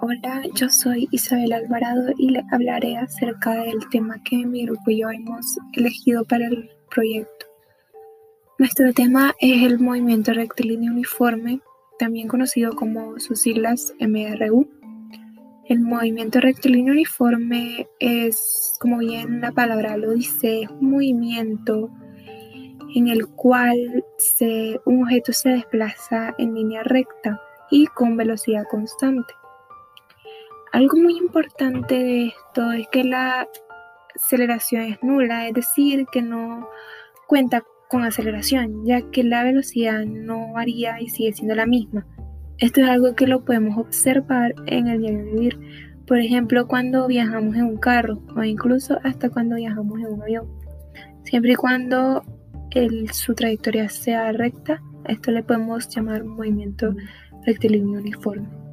Hola, yo soy Isabel Alvarado y le hablaré acerca del tema que mi grupo y yo hemos elegido para el proyecto. Nuestro tema es el movimiento rectilíneo uniforme, también conocido como sus siglas MRU. El movimiento rectilíneo uniforme es, como bien la palabra lo dice, un movimiento en el cual un objeto se desplaza en línea recta y con velocidad constante. Algo muy importante de esto es que la aceleración es nula, es decir, que no cuenta con aceleración, ya que la velocidad no varía y sigue siendo la misma. Esto es algo que lo podemos observar en el diario vivir, por ejemplo, cuando viajamos en un carro o incluso hasta cuando viajamos en un avión. Siempre y cuando su trayectoria sea recta, esto le podemos llamar movimiento rectilíneo uniforme.